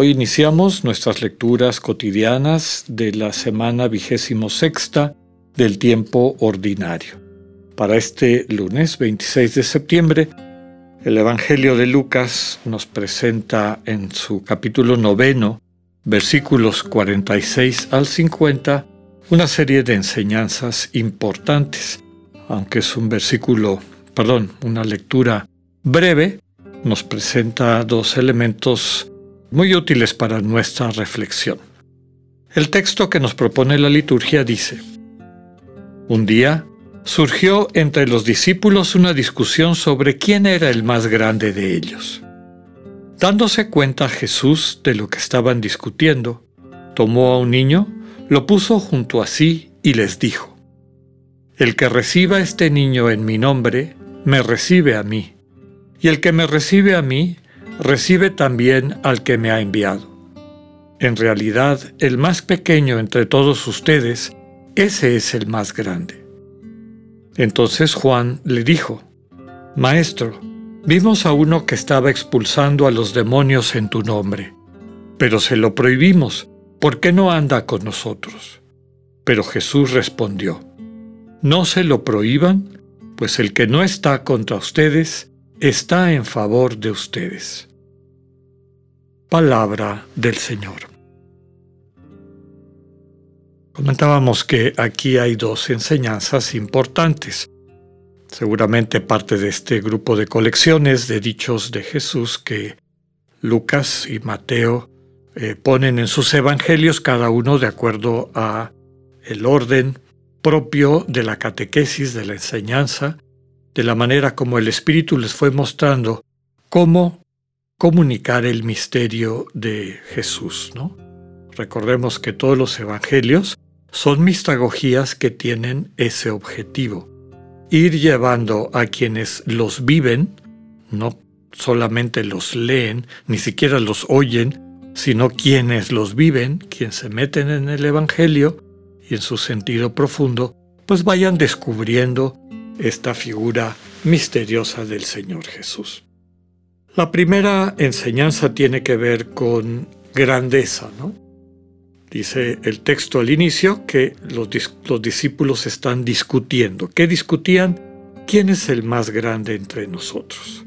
Hoy iniciamos nuestras lecturas cotidianas de la semana vigésimo sexta del tiempo ordinario. Para este lunes 26 de septiembre, el Evangelio de Lucas nos presenta en su capítulo noveno, versículos 46 al 50, una serie de enseñanzas importantes aunque es un versículo, perdón, una lectura breve, nos presenta dos elementos muy útiles para nuestra reflexión. El texto que nos propone la liturgia dice, Un día surgió entre los discípulos una discusión sobre quién era el más grande de ellos. Dándose cuenta Jesús de lo que estaban discutiendo, tomó a un niño, lo puso junto a sí y les dijo, el que reciba a este niño en mi nombre, me recibe a mí, y el que me recibe a mí, recibe también al que me ha enviado. En realidad, el más pequeño entre todos ustedes, ese es el más grande. Entonces Juan le dijo, Maestro, vimos a uno que estaba expulsando a los demonios en tu nombre, pero se lo prohibimos, ¿por qué no anda con nosotros? Pero Jesús respondió, no se lo prohíban, pues el que no está contra ustedes está en favor de ustedes. Palabra del Señor. Comentábamos que aquí hay dos enseñanzas importantes. Seguramente parte de este grupo de colecciones de dichos de Jesús que Lucas y Mateo eh, ponen en sus evangelios cada uno de acuerdo a el orden propio de la catequesis, de la enseñanza, de la manera como el Espíritu les fue mostrando cómo comunicar el misterio de Jesús. ¿no? Recordemos que todos los evangelios son mistagogías que tienen ese objetivo, ir llevando a quienes los viven, no solamente los leen, ni siquiera los oyen, sino quienes los viven, quienes se meten en el Evangelio, y en su sentido profundo, pues vayan descubriendo esta figura misteriosa del Señor Jesús. La primera enseñanza tiene que ver con grandeza, ¿no? Dice el texto al inicio que los, los discípulos están discutiendo. ¿Qué discutían? ¿Quién es el más grande entre nosotros?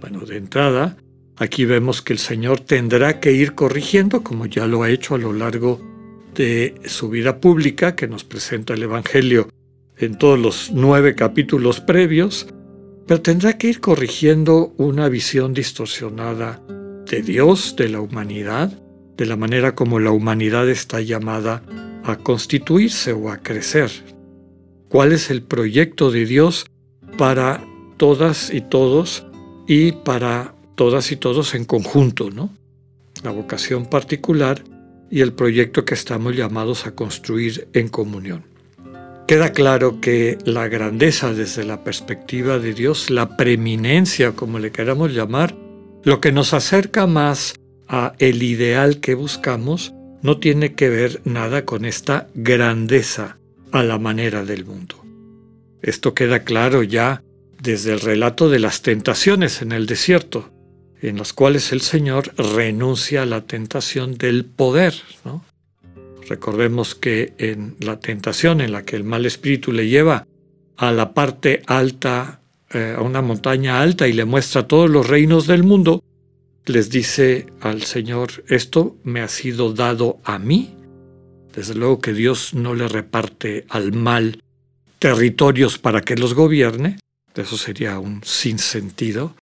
Bueno, de entrada, aquí vemos que el Señor tendrá que ir corrigiendo, como ya lo ha hecho a lo largo de su vida pública que nos presenta el Evangelio en todos los nueve capítulos previos, pero tendrá que ir corrigiendo una visión distorsionada de Dios, de la humanidad, de la manera como la humanidad está llamada a constituirse o a crecer. ¿Cuál es el proyecto de Dios para todas y todos y para todas y todos en conjunto, ¿no? La vocación particular y el proyecto que estamos llamados a construir en comunión. Queda claro que la grandeza desde la perspectiva de Dios, la preeminencia, como le queramos llamar, lo que nos acerca más a el ideal que buscamos, no tiene que ver nada con esta grandeza a la manera del mundo. Esto queda claro ya desde el relato de las tentaciones en el desierto, en los cuales el Señor renuncia a la tentación del poder. Recordemos que en la tentación en la que el mal espíritu le lleva a la parte alta, eh, a una montaña alta y le muestra todos los reinos del mundo, les dice al Señor, esto me ha sido dado a mí. Desde luego que Dios no le reparte al mal territorios para que los gobierne, eso sería un sinsentido.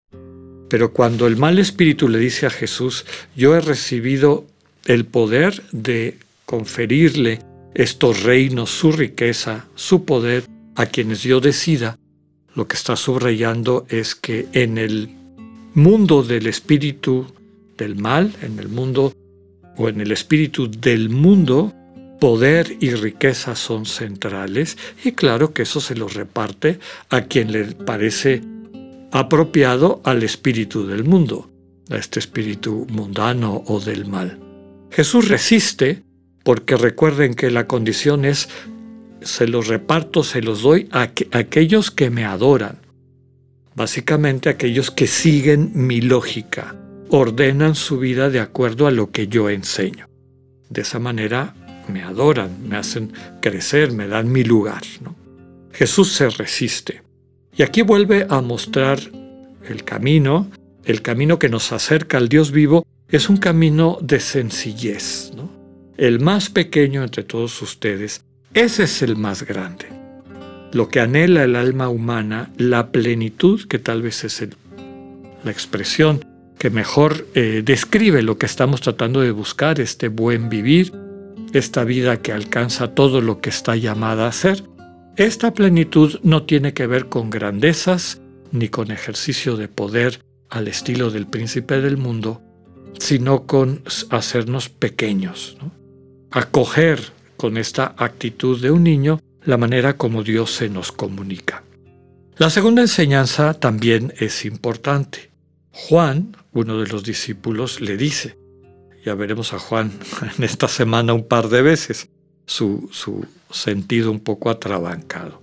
Pero cuando el mal espíritu le dice a Jesús, yo he recibido el poder de conferirle estos reinos, su riqueza, su poder a quienes yo decida, lo que está subrayando es que en el mundo del espíritu del mal, en el mundo o en el espíritu del mundo, poder y riqueza son centrales y claro que eso se lo reparte a quien le parece apropiado al espíritu del mundo, a este espíritu mundano o del mal. Jesús resiste porque recuerden que la condición es se los reparto, se los doy a, aquellos que me adoran. Básicamente aquellos que siguen mi lógica, ordenan su vida de acuerdo a lo que yo enseño. De esa manera me adoran, me hacen crecer, me dan mi lugar. Jesús se resiste. Y aquí vuelve a mostrar el camino, el camino que nos acerca al Dios vivo, es un camino de sencillez. El más pequeño entre todos ustedes, ese es el más grande. Lo que anhela el alma humana, la plenitud, que tal vez es la expresión que mejor eh, describe lo que estamos tratando de buscar, este buen vivir, esta vida que alcanza todo lo que está llamada a ser, esta plenitud no tiene que ver con grandezas ni con ejercicio de poder al estilo del príncipe del mundo, sino con hacernos pequeños, acoger con esta actitud de un niño la manera como Dios se nos comunica. La segunda enseñanza también es importante. Juan, uno de los discípulos, le dice, ya veremos a Juan en esta semana un par de veces, su, su sentido un poco atrabancado.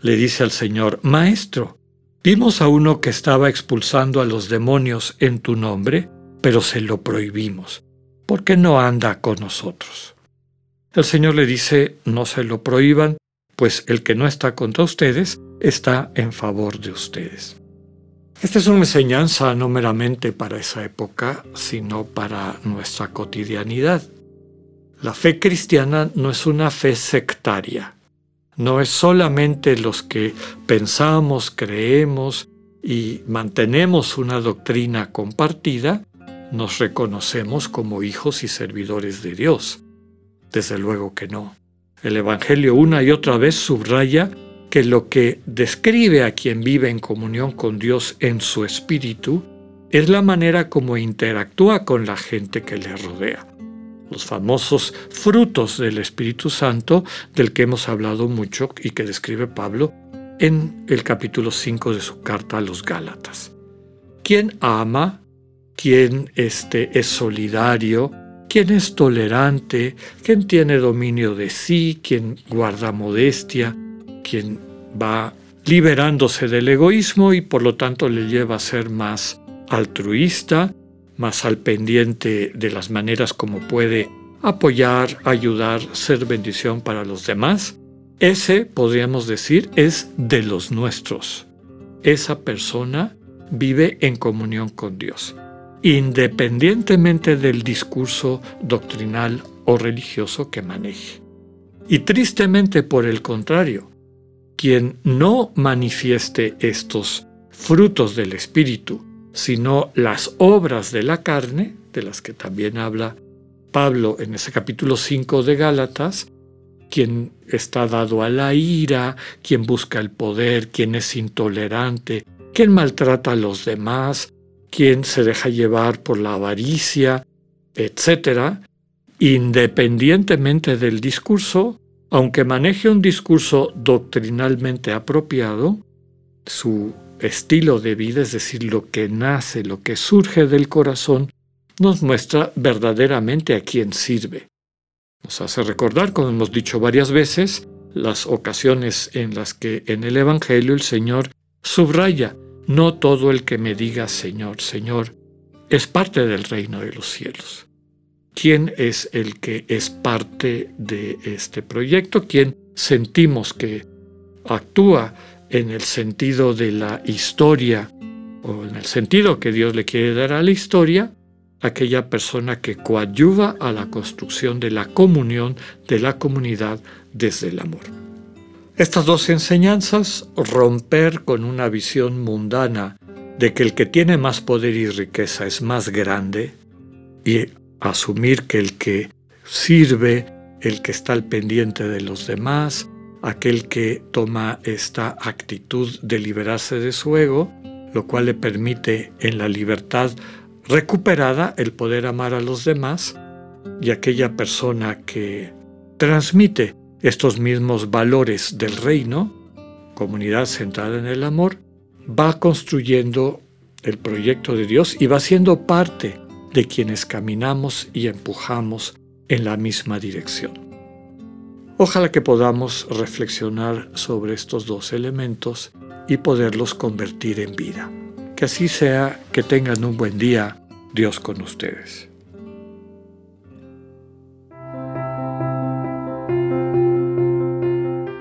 Le dice al Señor, Maestro, vimos a uno que estaba expulsando a los demonios en tu nombre, pero se lo prohibimos. ¿Por qué no anda con nosotros? El Señor le dice, no se lo prohíban, pues el que no está contra ustedes está en favor de ustedes. Esta es una enseñanza no meramente para esa época, sino para nuestra cotidianidad. La fe cristiana no es una fe sectaria, no es solamente los que pensamos, creemos y mantenemos una doctrina compartida, nos reconocemos como hijos y servidores de Dios. Desde luego que no. El Evangelio una y otra vez subraya que lo que describe a quien vive en comunión con Dios en su espíritu es la manera como interactúa con la gente que le rodea. Los famosos frutos del Espíritu Santo del que hemos hablado mucho y que describe Pablo en el capítulo 5 de su carta a los Gálatas. Quien ama, quien este, es solidario, quien es tolerante, quien tiene dominio de sí, quien guarda modestia, quien va liberándose del egoísmo y por lo tanto le lleva a ser más altruista, más al pendiente de las maneras como puede apoyar, ayudar, ser bendición para los demás, ese, podríamos decir, es de los nuestros. Esa persona vive en comunión con Dios, independientemente del discurso doctrinal o religioso que maneje. Y tristemente, por el contrario, quien no manifieste estos frutos del Espíritu, sino las obras de la carne, de las que también habla Pablo en ese capítulo 5 de Gálatas, quien está dado a la ira, quien busca el poder, quien es intolerante, quien maltrata a los demás, quien se deja llevar por la avaricia, etc., independientemente del discurso, aunque maneje un discurso doctrinalmente apropiado, su estilo de vida, es decir, lo que nace, lo que surge del corazón, nos muestra verdaderamente a quién sirve. Nos hace recordar, como hemos dicho varias veces, las ocasiones en las que en el Evangelio el Señor subraya, no todo el que me diga Señor, Señor, es parte del reino de los cielos. Quién es el que es parte de este proyecto, quién sentimos que actúa en el sentido de la historia o en el sentido que Dios le quiere dar a la historia, aquella persona que coadyuva a la construcción de la comunión de la comunidad desde el amor. Estas dos enseñanzas, romper con una visión mundana de que el que tiene más poder y riqueza es más grande, y asumir que el que sirve, el que está al pendiente de los demás, aquel que toma esta actitud de liberarse de su ego, lo cual le permite en la libertad recuperada el poder amar a los demás, y aquella persona que transmite estos mismos valores del reino, comunidad centrada en el amor, va construyendo el proyecto de Dios y va siendo parte de quienes caminamos y empujamos en la misma dirección. Ojalá que podamos reflexionar sobre estos dos elementos y poderlos convertir en vida. Que así sea, que tengan un buen día, Dios con ustedes.